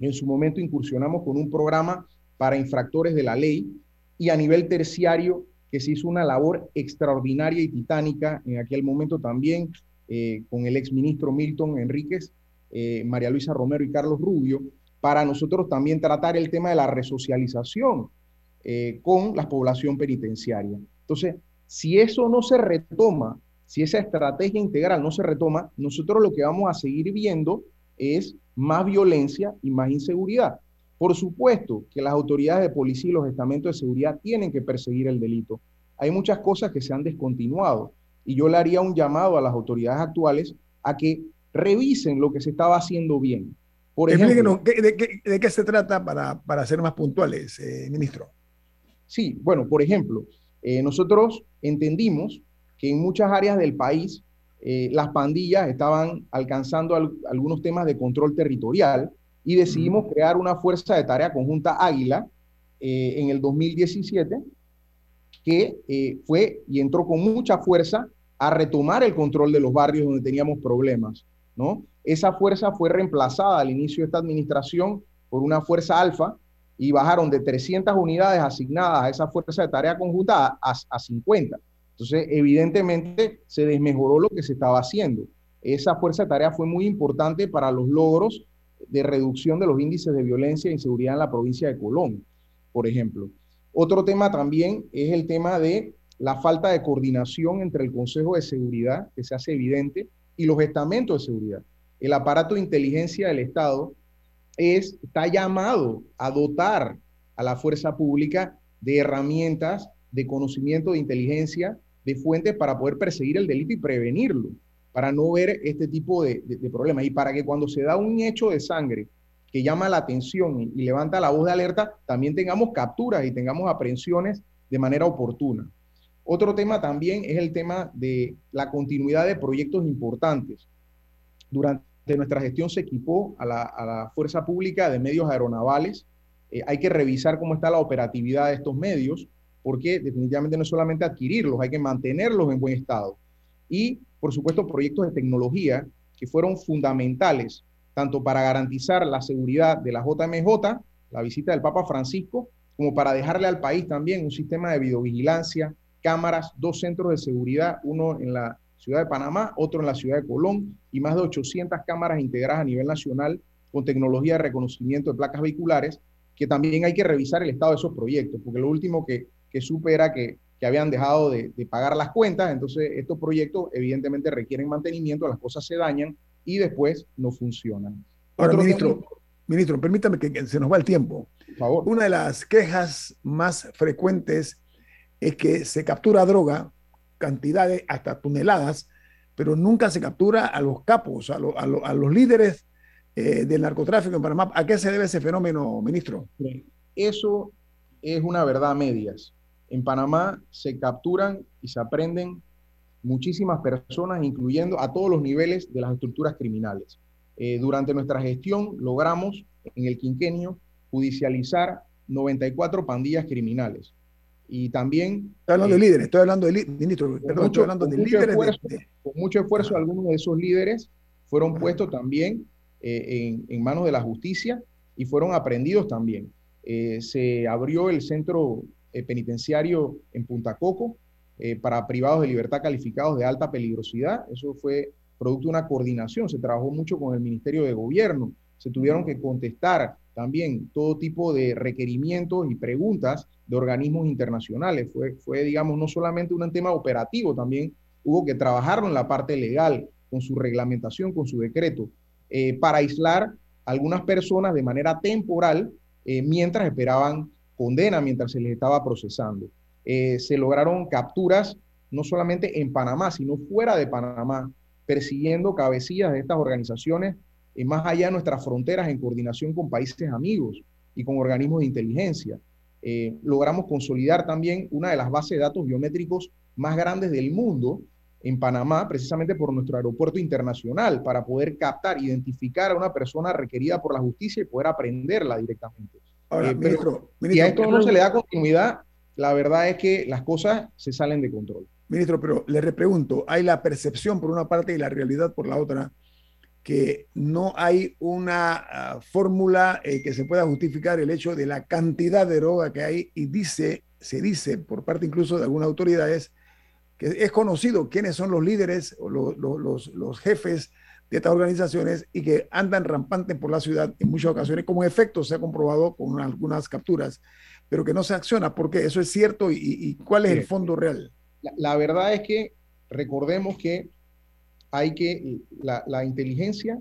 M: en su momento incursionamos con un programa para infractores de la ley y a nivel terciario, que se hizo una labor extraordinaria y titánica en aquel momento también eh, con el exministro Milton Enríquez, eh, María Luisa Romero y Carlos Rubio, para nosotros también tratar el tema de la resocialización eh, con la población penitenciaria. Entonces, si eso no se retoma, si esa estrategia integral no se retoma, nosotros lo que vamos a seguir viendo es más violencia y más inseguridad. Por supuesto que las autoridades de policía y los estamentos de seguridad tienen que perseguir el delito. Hay muchas cosas que se han descontinuado y yo le haría un llamado a las autoridades actuales a que revisen lo que se estaba haciendo bien.
C: Por ejemplo, de, qué, se trata para, para ser más puntuales, eh, ministro?
M: Sí, bueno, por ejemplo, eh, nosotros entendimos que en muchas áreas del país eh, las pandillas estaban alcanzando algunos temas de control territorial y decidimos crear una fuerza de tarea conjunta Águila en el 2017 que fue y entró con mucha fuerza a retomar el control de los barrios donde teníamos problemas, ¿no? Esa fuerza fue reemplazada al inicio de esta administración por una fuerza alfa y bajaron de 300 unidades asignadas a esa fuerza de tarea conjunta a, a 50. Entonces, evidentemente, se desmejoró lo que se estaba haciendo. Esa fuerza de tarea fue muy importante para los logros de reducción de los índices de violencia e inseguridad en la provincia de Colón, por ejemplo. Otro tema también es el tema de la falta de coordinación entre el Consejo de Seguridad, que se hace evidente, y los estamentos de seguridad. El aparato de inteligencia del Estado es, está llamado a dotar a la fuerza pública de herramientas, de conocimiento, de inteligencia, de fuentes para poder perseguir el delito y prevenirlo, para no ver este tipo de, problemas y para que cuando se da un hecho de sangre que llama la atención y levanta la voz de alerta, también tengamos capturas y tengamos aprehensiones de manera oportuna. Otro tema también es el tema de la continuidad de proyectos importantes. Durante nuestra gestión se equipó a la, Fuerza Pública de Medios Aeronavales. Eh, hay que revisar cómo está la operatividad de estos medios, porque definitivamente no es solamente adquirirlos, hay que mantenerlos en buen estado. Y, por supuesto, proyectos de tecnología que fueron fundamentales, tanto para garantizar la seguridad de la JMJ, la visita del Papa Francisco, como para dejarle al país también un sistema de videovigilancia, cámaras, dos centros de seguridad, uno en la ciudad de Panamá, otro en la ciudad de Colón, y más de 800 cámaras integradas a nivel nacional con tecnología de reconocimiento de placas vehiculares, que también hay que revisar el estado de esos proyectos, porque lo último que, supe era que, que habían dejado de, pagar las cuentas, entonces estos proyectos evidentemente requieren mantenimiento, las cosas se dañan y después no funcionan.
C: Ahora, ministro, ministro, permítame que, se nos va el tiempo. Por favor. Una de las quejas más frecuentes es que se captura droga, cantidades hasta toneladas, pero nunca se captura a los capos, a, los líderes eh, del narcotráfico en Panamá. ¿A qué se debe ese fenómeno, ministro?
M: Eso es una verdad a medias. En Panamá se capturan y se aprenden muchísimas personas, incluyendo a todos los niveles de las estructuras criminales. Eh, durante nuestra gestión logramos en el quinquenio judicializar 94 pandillas criminales y también...
C: Estoy hablando de eh, líderes, estoy hablando de ministro, perdón, estoy hablando de líderes.
M: Con mucho esfuerzo, algunos de esos líderes fueron puestos también eh, en, manos de la justicia y fueron aprendidos también. Se abrió el centro penitenciario en Punta Coco para privados de libertad calificados de alta peligrosidad. Eso fue producto de una coordinación. Se trabajó mucho con el Ministerio de Gobierno. Se tuvieron que contestar también todo tipo de requerimientos y preguntas de organismos internacionales. Fue, fue, digamos, no solamente un tema operativo, también hubo que trabajarlo en la parte legal, con su reglamentación, con su decreto, eh, para aislar a algunas personas de manera temporal eh, mientras esperaban condena, mientras se les estaba procesando. Eh, se lograron capturas no solamente en Panamá, sino fuera de Panamá, persiguiendo cabecillas de estas organizaciones y más allá de nuestras fronteras en coordinación con países amigos y con organismos de inteligencia. Eh, logramos consolidar también una de las bases de datos biométricos más grandes del mundo en Panamá, precisamente por nuestro aeropuerto internacional, para poder captar, identificar a una persona requerida por la justicia y poder aprenderla directamente.
C: Ahora,
M: Eh, pero
C: ministro,
M: si a esto no se le da continuidad, la verdad es que las cosas se salen de control.
C: Ministro, pero le repregunto, hay la percepción por una parte y la realidad por la otra, que no hay una ah, fórmula eh, que se pueda justificar el hecho de la cantidad de droga que hay y dice, se dice por parte incluso de algunas autoridades que es conocido quiénes son los líderes o lo- lo- los, los jefes de estas organizaciones y que andan rampantes por la ciudad en muchas ocasiones. Como efecto se ha comprobado con algunas capturas, pero que no se acciona. ¿Por qué? ¿Eso es cierto? ¿Y, y cuál es el fondo real?
M: La, la verdad es que recordemos que hay que, la, la inteligencia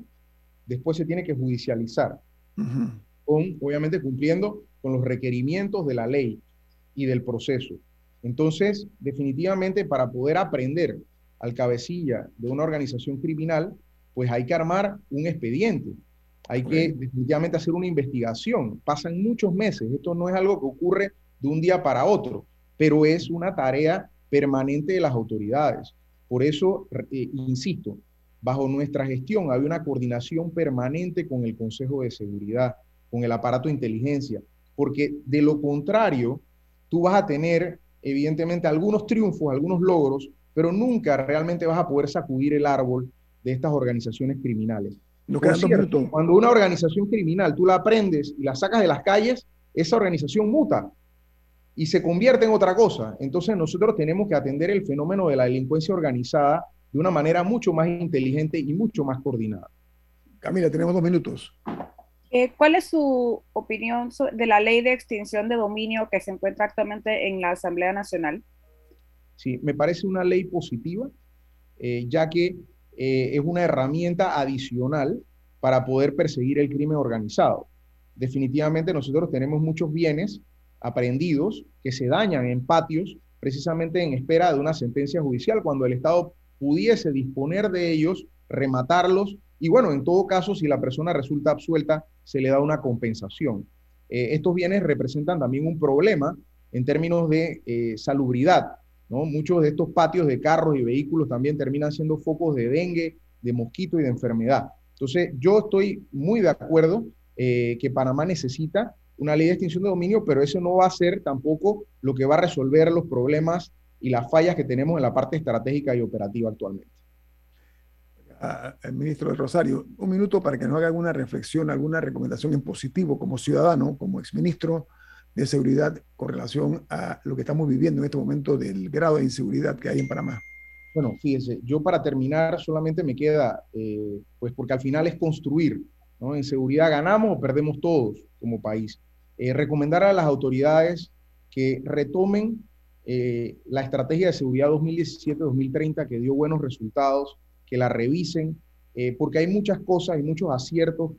M: después se tiene que judicializar, con, obviamente cumpliendo con los requerimientos de la ley y del proceso. Entonces, definitivamente para poder aprender al cabecilla de una organización criminal, pues hay que armar un expediente, hay que definitivamente hacer una investigación. Pasan muchos meses, esto no es algo que ocurre de un día para otro, pero es una tarea permanente de las autoridades. Por eso, eh, insisto, bajo nuestra gestión hay una coordinación permanente con el Consejo de Seguridad, con el aparato de inteligencia, porque de lo contrario, tú vas a tener evidentemente algunos triunfos, algunos logros, pero nunca realmente vas a poder sacudir el árbol de estas organizaciones criminales.
C: Nos quedan dos
M: cierto,
C: minutos.
M: Cuando una organización criminal tú la aprendes y la sacas de las calles, esa organización muta y se convierte en otra cosa. Entonces nosotros tenemos que atender el fenómeno de la delincuencia organizada de una manera mucho más inteligente y mucho más coordinada.
C: Camila, tenemos dos minutos.
D: Eh, ¿Cuál es su opinión so- de la ley de extinción de dominio que se encuentra actualmente en la Asamblea Nacional?
M: Sí, me parece una ley positiva, eh, ya que eh, es una herramienta adicional para poder perseguir el crimen organizado. Definitivamente nosotros tenemos muchos bienes aprendidos que se dañan en patios precisamente en espera de una sentencia judicial, cuando el Estado pudiese disponer de ellos, rematarlos y bueno, en todo caso, si la persona resulta absuelta, se le da una compensación. Eh, estos bienes representan también un problema en términos de eh, salubridad, Muchos de estos patios de carros y vehículos también terminan siendo focos de dengue, de mosquito y de enfermedad. Entonces, yo estoy muy de acuerdo eh, que Panamá necesita una ley de extinción de dominio, pero eso no va a ser tampoco lo que va a resolver los problemas y las fallas que tenemos en la parte estratégica y operativa actualmente.
C: a- al ministro del Rosario, un minuto para que nos haga alguna reflexión, alguna recomendación en positivo como ciudadano, como exministro de Seguridad con relación a lo que estamos viviendo en este momento del grado de inseguridad que hay en Panamá.
M: Bueno, fíjese, yo para terminar solamente me queda, eh, pues porque al final es construir, ¿no? En seguridad ganamos o perdemos todos como país. Eh, recomendar a las autoridades que retomen eh, la estrategia de seguridad 2017-2030 que dio buenos resultados, que la revisen, eh, porque hay muchas cosas y muchos aciertos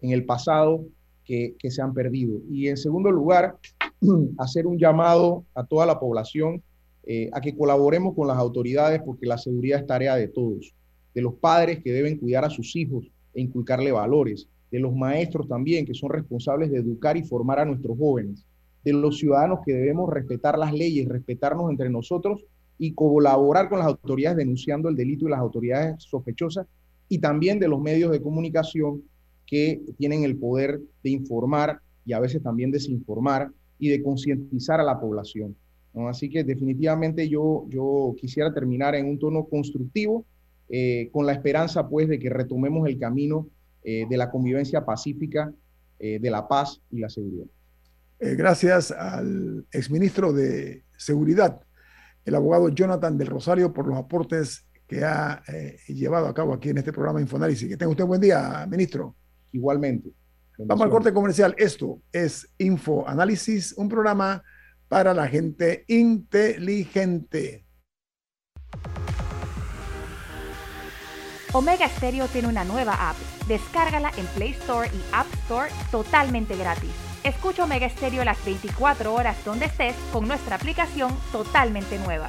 M: en el pasado que, se han perdido. Y en segundo lugar, hacer un llamado a toda la población eh, a que colaboremos con las autoridades porque la seguridad es tarea de todos, de los padres que deben cuidar a sus hijos e inculcarle valores, de los maestros también que son responsables de educar y formar a nuestros jóvenes, de los ciudadanos que debemos respetar las leyes, respetarnos entre nosotros y colaborar con las autoridades denunciando el delito y las autoridades sospechosas y también de los medios de comunicación que tienen el poder de informar y a veces también desinformar y de concientizar a la población. ¿no? Así que definitivamente yo, yo quisiera terminar en un tono constructivo, eh, con la esperanza pues de que retomemos el camino eh, de la convivencia pacífica, eh, de la paz y la seguridad.
C: Eh, gracias al exministro de Seguridad, el abogado Jonathan del Rosario, por los aportes que ha eh, llevado a cabo aquí en este programa Infoanálisis. Que tenga usted buen día, ministro.
M: Igualmente.
C: Vamos al corte comercial. Esto es Infoanálisis, un programa para la gente inteligente.
E: Omega Stereo tiene una nueva app. Descárgala en Play Store y App Store totalmente gratis. Escucha Omega Stereo las 24 horas donde estés con nuestra aplicación totalmente nueva.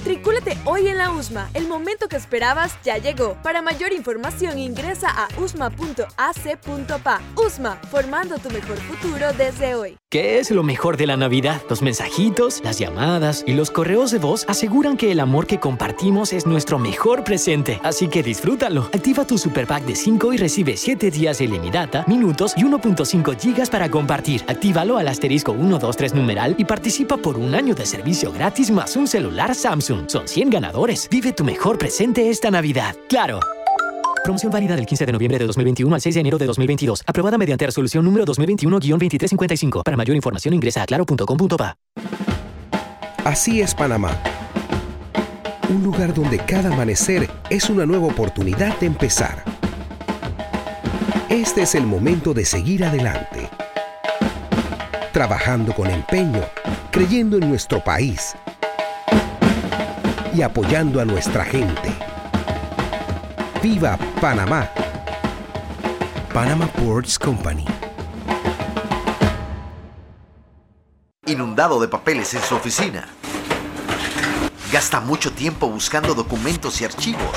O: Matricúlate hoy en la USMA. El momento que esperabas ya llegó. Para mayor información ingresa a usma.ac.pa. USMA, formando tu mejor futuro desde hoy.
J: ¿Qué es lo mejor de la Navidad? Los mensajitos, las llamadas y los correos de voz aseguran que el amor que compartimos es nuestro mejor presente. Así que disfrútalo. Activa tu super pack de 5 y recibe 7 días de ilimitada, minutos y 1.5 gigas para compartir. Actívalo al asterisco 123 numeral y participa por un año de servicio gratis más un celular Samsung. Son 100 ganadores. Vive tu mejor presente esta Navidad. ¡Claro! Promoción válida del 15 de noviembre de 2021 al 6 de enero de 2022. Aprobada mediante resolución número 2021-2355. Para mayor información ingresa a claro.com.pa.
N: Así es Panamá. Un lugar donde cada amanecer es una nueva oportunidad de empezar. Este es el momento de seguir adelante. Trabajando con empeño, creyendo en nuestro país y apoyando a nuestra gente. ¡Viva Panamá! Panama Ports Company.
P: Inundado de papeles en su oficina. Gasta mucho tiempo buscando documentos y archivos.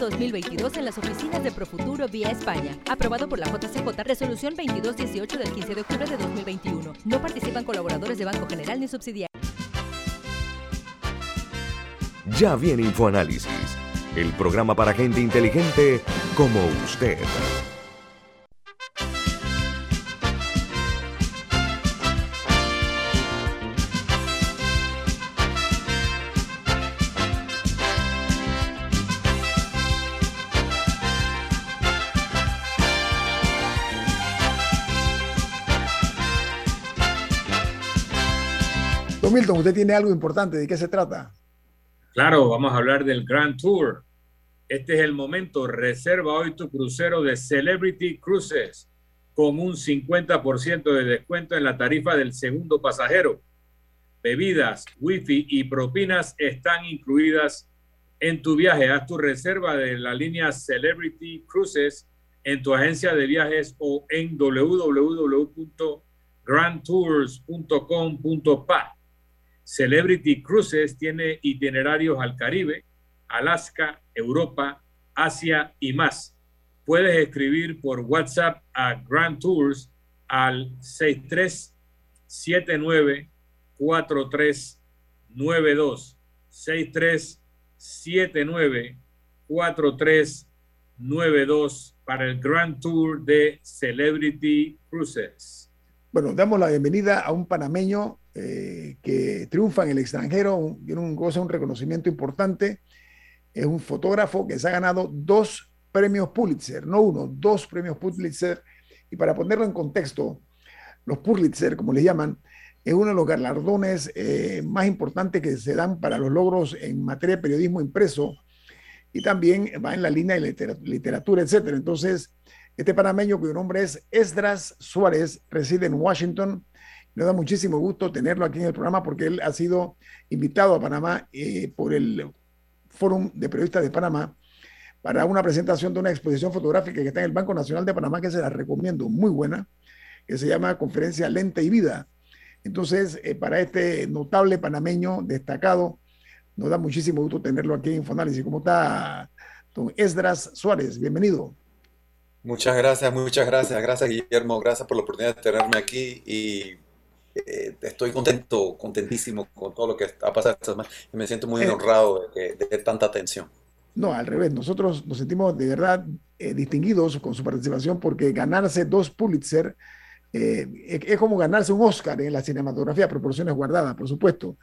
I: 2022 en las oficinas de Profuturo vía España. Aprobado por la JCJ Resolución 2218 del 15 de octubre de 2021. No participan colaboradores de Banco General ni subsidiarios.
H: Ya viene InfoAnálisis, el programa para gente inteligente como usted.
C: Usted tiene algo importante. ¿De qué se trata?
L: Claro, vamos a hablar del Grand Tour. Este es el momento. Reserva hoy tu crucero de Celebrity Cruises con un 50% de descuento en la tarifa del segundo pasajero. Bebidas, wifi y propinas están incluidas en tu viaje. Haz tu reserva de la línea Celebrity Cruises en tu agencia de viajes o en www.grandtours.com.pa. Celebrity Cruises tiene itinerarios al Caribe, Alaska, Europa, Asia y más. Puedes escribir por WhatsApp a Grand Tours al 6379-4392. 6379-4392 para el Grand Tour de Celebrity Cruises.
C: Bueno, damos la bienvenida a un panameño eh, que triunfa en el extranjero, tiene un, goza un reconocimiento importante. Es un fotógrafo que se ha ganado dos premios Pulitzer, no uno, dos premios Pulitzer. Y para ponerlo en contexto, los Pulitzer, como les llaman, es uno de los galardones eh, más importantes que se dan para los logros en materia de periodismo impreso y también va en la línea de literatura, etcétera. Entonces, este panameño cuyo nombre es Esdras Suárez reside en Washington. Me da muchísimo gusto tenerlo aquí en el programa porque él ha sido invitado a Panamá eh, por el Fórum de Periodistas de Panamá para una presentación de una exposición fotográfica que está en el Banco Nacional de Panamá, que se la recomiendo, muy buena, que se llama Conferencia Lente y Vida. Entonces, eh, para este notable panameño destacado, nos da muchísimo gusto tenerlo aquí en Infoanálisis. ¿Cómo está don Esdras Suárez? Bienvenido.
Q: Muchas gracias, muchas gracias. Gracias, Guillermo. Gracias por la oportunidad de tenerme aquí y eh, estoy contento, contentísimo con todo lo que ha pasado y me siento muy eh, honrado de, tanta atención.
C: No, al revés. Nosotros nos sentimos de verdad distinguidos con su participación porque ganarse dos Pulitzer eh, es como ganarse un Oscar en la cinematografía, proporciones guardadas, por supuesto.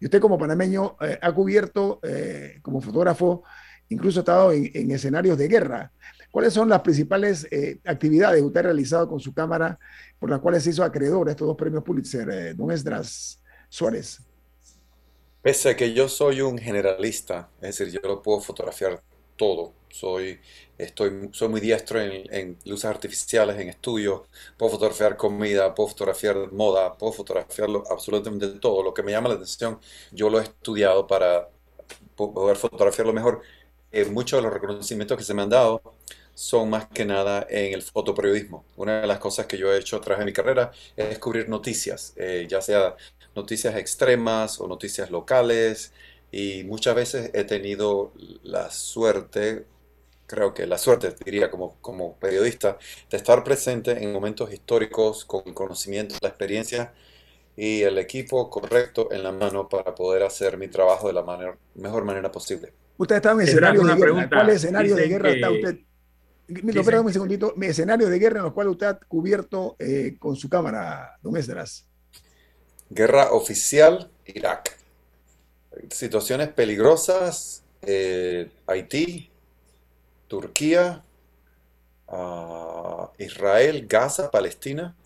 C: Y usted como panameño eh, ha cubierto eh, como fotógrafo, incluso ha estado en, escenarios de guerra. ¿Cuáles son las principales actividades que usted ha realizado con su cámara por las cuales se hizo acreedor a estos dos premios Pulitzer, don Esdras Suárez?
Q: Pese a que yo soy un generalista, es decir, yo lo puedo fotografiar todo. Soy, estoy, soy muy diestro en, luces artificiales, en estudios. Puedo fotografiar comida, puedo fotografiar moda, puedo fotografiarlo absolutamente todo. Lo que me llama la atención, yo lo he estudiado para poder fotografiarlo mejor. Eh, muchos de los reconocimientos que se me han dado son más que nada en el fotoperiodismo. Una de las cosas que yo he hecho a través de mi carrera es descubrir noticias, eh, ya sea noticias extremas o noticias locales, y muchas veces he tenido la suerte, creo que la suerte, diría como, como periodista, de estar presente en momentos históricos con el conocimiento, la experiencia y el equipo correcto en la mano para poder hacer mi trabajo de la manera, mejor manera posible.
C: Usted está en escenario de guerra. ¿Cuál escenario de guerra está usted? Un segundito. Mi escenario de guerra en los cuales usted ha cubierto eh, con su cámara, don Esdras.
Q: Guerra oficial, Irak situaciones peligrosas, eh, Haití, Turquía, ah, Israel, Gaza, Palestina,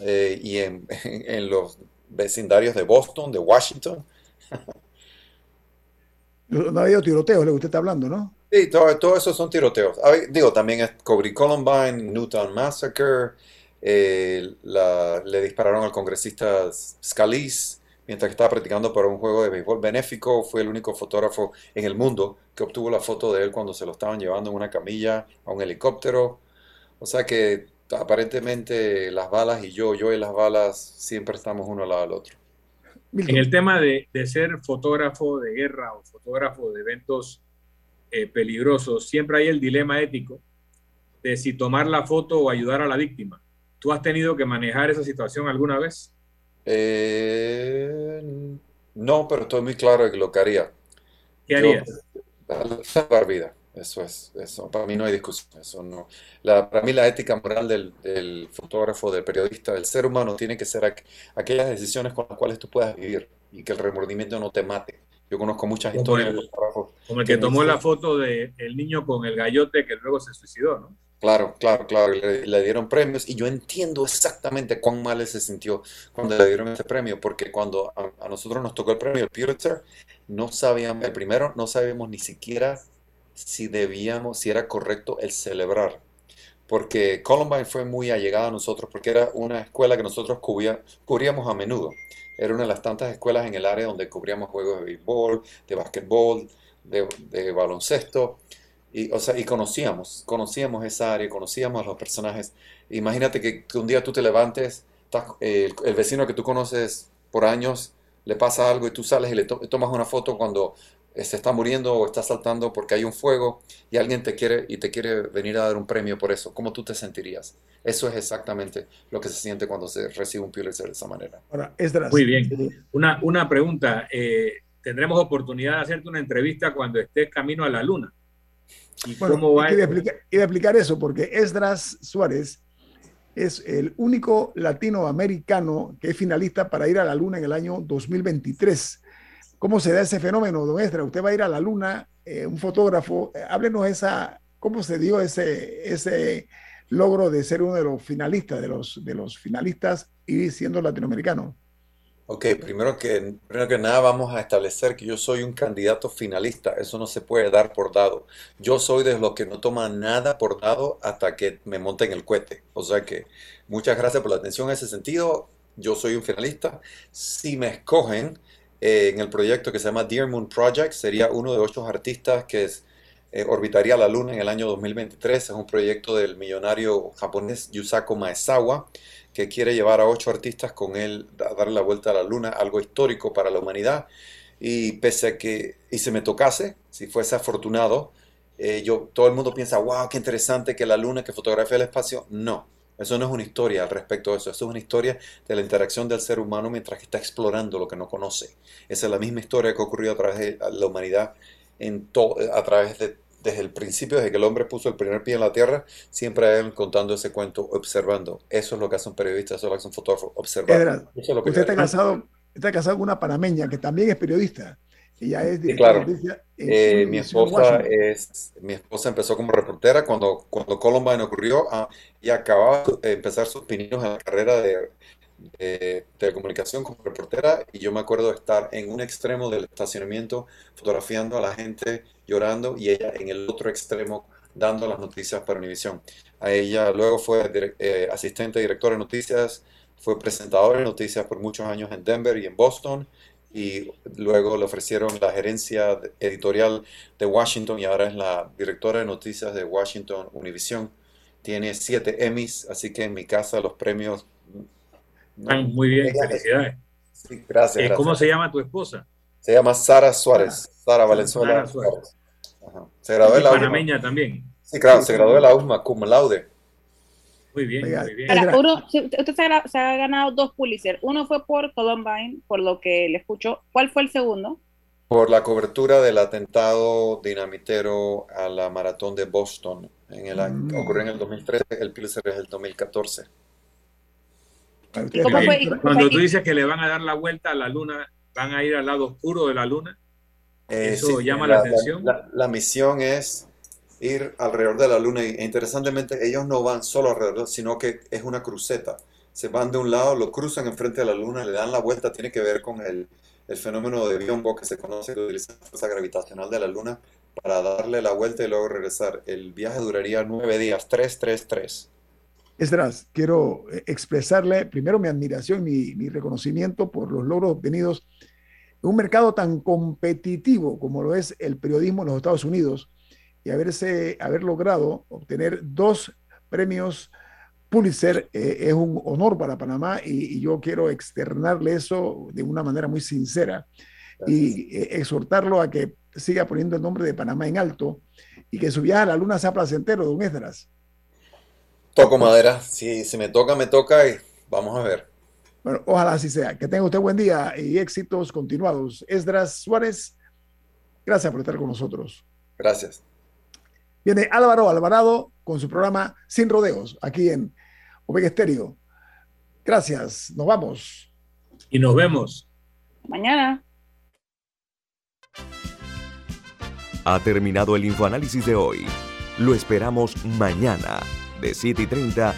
Q: eh, y en, los vecindarios de Boston, de Washington.
C: No ha habido tiroteos, lo que usted está hablando, ¿no?
Q: Sí, todo, eso son tiroteos. Digo, también es Cobry Columbine, Newtown Massacre, eh, le dispararon al congresista Scalise, mientras estaba practicando para un juego de béisbol benéfico. Fue el único fotógrafo en el mundo que obtuvo la foto de él cuando se lo estaban llevando en una camilla a un helicóptero. O sea que aparentemente las balas y yo, yo y las balas siempre estamos uno al lado del otro.
L: En el tema de, ser fotógrafo de guerra o fotógrafo de eventos eh, peligrosos, siempre hay el dilema ético de si tomar la foto o ayudar a la víctima. ¿Tú has tenido que manejar esa situación alguna vez?
Q: Eh, no, pero estoy muy claro de lo que haría.
L: ¿Qué harías?
Q: salvar vida. Eso es, eso. Para mí no hay discusión. Eso no. La, para mí la ética moral del, fotógrafo, del periodista, del ser humano tiene que ser aquellas decisiones con las cuales tú puedas vivir y que el remordimiento no te mate. Yo conozco muchas historias de
L: Como el que, tomó la foto del niño con el gallote que luego se suicidó, ¿no?
Q: Claro, claro, claro, le, dieron premios y yo entiendo exactamente cuán mal se sintió cuando le dieron este premio, porque cuando a, nosotros nos tocó el premio, el Pulitzer, no sabíamos, el primero, no sabíamos ni siquiera si debíamos, si era correcto el celebrar, porque Columbine fue muy allegada a nosotros, porque era una escuela que nosotros cubríamos a menudo. Era una de las tantas escuelas en el área donde cubríamos juegos de béisbol, de básquetbol, de, baloncesto. Y, o sea, y conocíamos, conocíamos esa área, conocíamos a los personajes. Imagínate que, un día tú te levantes, el, vecino que tú conoces por años, le pasa algo y tú sales y le tomas una foto cuando eh, se está muriendo o está saltando porque hay un fuego y alguien te quiere y te quiere venir a dar un premio por eso. ¿Cómo tú te sentirías? Eso es exactamente lo que se siente cuando se recibe un Pulitzer de esa manera.
C: Ahora,
L: Muy bien. Una, una pregunta. Eh, ¿Tendremos oportunidad de hacerte una entrevista cuando estés camino a la luna?
C: ¿Y cómo va? Iba a, explicar, eso porque Esdras Suárez es el único latinoamericano que es finalista para ir a la Luna en el año 2023. ¿Cómo se da ese fenómeno, don Esdras? Usted va a ir a la Luna, eh, un fotógrafo, eh, háblenos esa ¿Cómo se dio ese, ese logro de ser uno de los finalistas, de los, de los finalistas y siendo latinoamericano?
Q: Ok, primero que, primero que nada vamos a establecer que yo soy un candidato finalista. Eso no se puede dar por dado. Yo soy de los que no toman nada por dado hasta que me monten el cohete. O sea que muchas gracias por la atención en ese sentido. Yo soy un finalista. Si me escogen eh, en el proyecto que se llama Dear Moon Project, sería uno de ocho artistas que eh, orbitaría la Luna en el año 2023. Es un proyecto del millonario japonés Yusaku Maezawa que quiere llevar a ocho artistas con él a darle la vuelta a la luna, algo histórico para la humanidad. Y pese a que, y se me tocase, si fuese afortunado, eh, yo, todo el mundo piensa, wow, qué interesante que la luna, que fotografía el espacio. No, eso no es una historia al respecto de eso. Eso es una historia de la interacción del ser humano mientras que está explorando lo que no conoce. Esa es la misma historia que ha ocurrido a través de la humanidad en a través de desde el principio, desde que el hombre puso el primer pie en la tierra, siempre hay alguien contando ese cuento, observando. Eso es lo que hace un periodista, eso es lo que hace un fotógrafo, observar.
C: usted está casado, está casado con una panameña que también es periodista. Ella es
Q: sí, claro. Eh, mi esposa es, mi esposa empezó como reportera cuando, cuando Columbine ocurrió ah, y acababa de empezar sus pininos en la carrera de, de telecomunicación como reportera y yo me acuerdo de estar en un extremo del estacionamiento fotografiando a la gente llorando y ella en el otro extremo dando las noticias para Univision. A ella luego fue eh, asistente directora de noticias, fue presentadora de noticias por muchos años en Denver y en Boston y luego le ofrecieron la gerencia editorial de Washington y ahora es la directora de noticias de Washington Univision. Tiene siete Emmys, así que en mi casa los premios...
L: muy bien, felicidades.
Q: Sí, gracias,
L: eh, ¿Cómo se llama tu esposa?
Q: Se llama Sara Suárez, Sara Valenzuela Suárez. Se graduó de la
L: panameña también.
Q: Sí, claro, se graduó de la USMA cum laude.
L: Muy bien, muy bien.
D: usted se ha, ganado dos Pulitzer. Uno fue por Columbine, por lo que le escucho. ¿Cuál fue el segundo?
Q: Por la cobertura del atentado dinamitero a la maratón de Boston. En el mm. Ocurrió en el 2013, el Pulitzer es el 2014.
L: Cuando tú dices que le van a dar la vuelta a la luna, ¿van a ir al lado oscuro de la luna?
Q: Eh, Eso llama la, atención. La, misión es ir alrededor de la Luna e interesantemente ellos no van solo alrededor, sino que es una cruceta. Se van de un lado, lo cruzan enfrente de la Luna, le dan la vuelta, tiene que ver con el, el fenómeno de Biombo que se conoce, que utiliza la fuerza gravitacional de la Luna para darle la vuelta y luego regresar. El viaje duraría nueve días, tres, tres, tres.
C: Esdras, quiero eh, expresarle primero mi admiración y mi reconocimiento por los logros obtenidos un mercado tan competitivo como lo es el periodismo en los Estados Unidos y haberse, haber logrado obtener dos premios Pulitzer eh, es un honor para Panamá y, yo quiero externarle eso de una manera muy sincera y eh, exhortarlo a que siga poniendo el nombre de Panamá en alto y que su viaje a la luna sea placentero, don Esdras.
Q: Toco madera, si, si me toca, me toca y vamos a ver.
C: Bueno, ojalá así sea. Que tenga usted buen día y éxitos continuados. Esdras Suárez, gracias por estar con nosotros.
Q: Gracias.
C: Viene Álvaro Alvarado con su programa Sin Rodeos, aquí en Omega Estéreo. Gracias, nos vamos.
L: Y nos vemos.
D: Mañana.
H: Ha terminado el infoanálisis de hoy. Lo esperamos mañana, de 7 y 30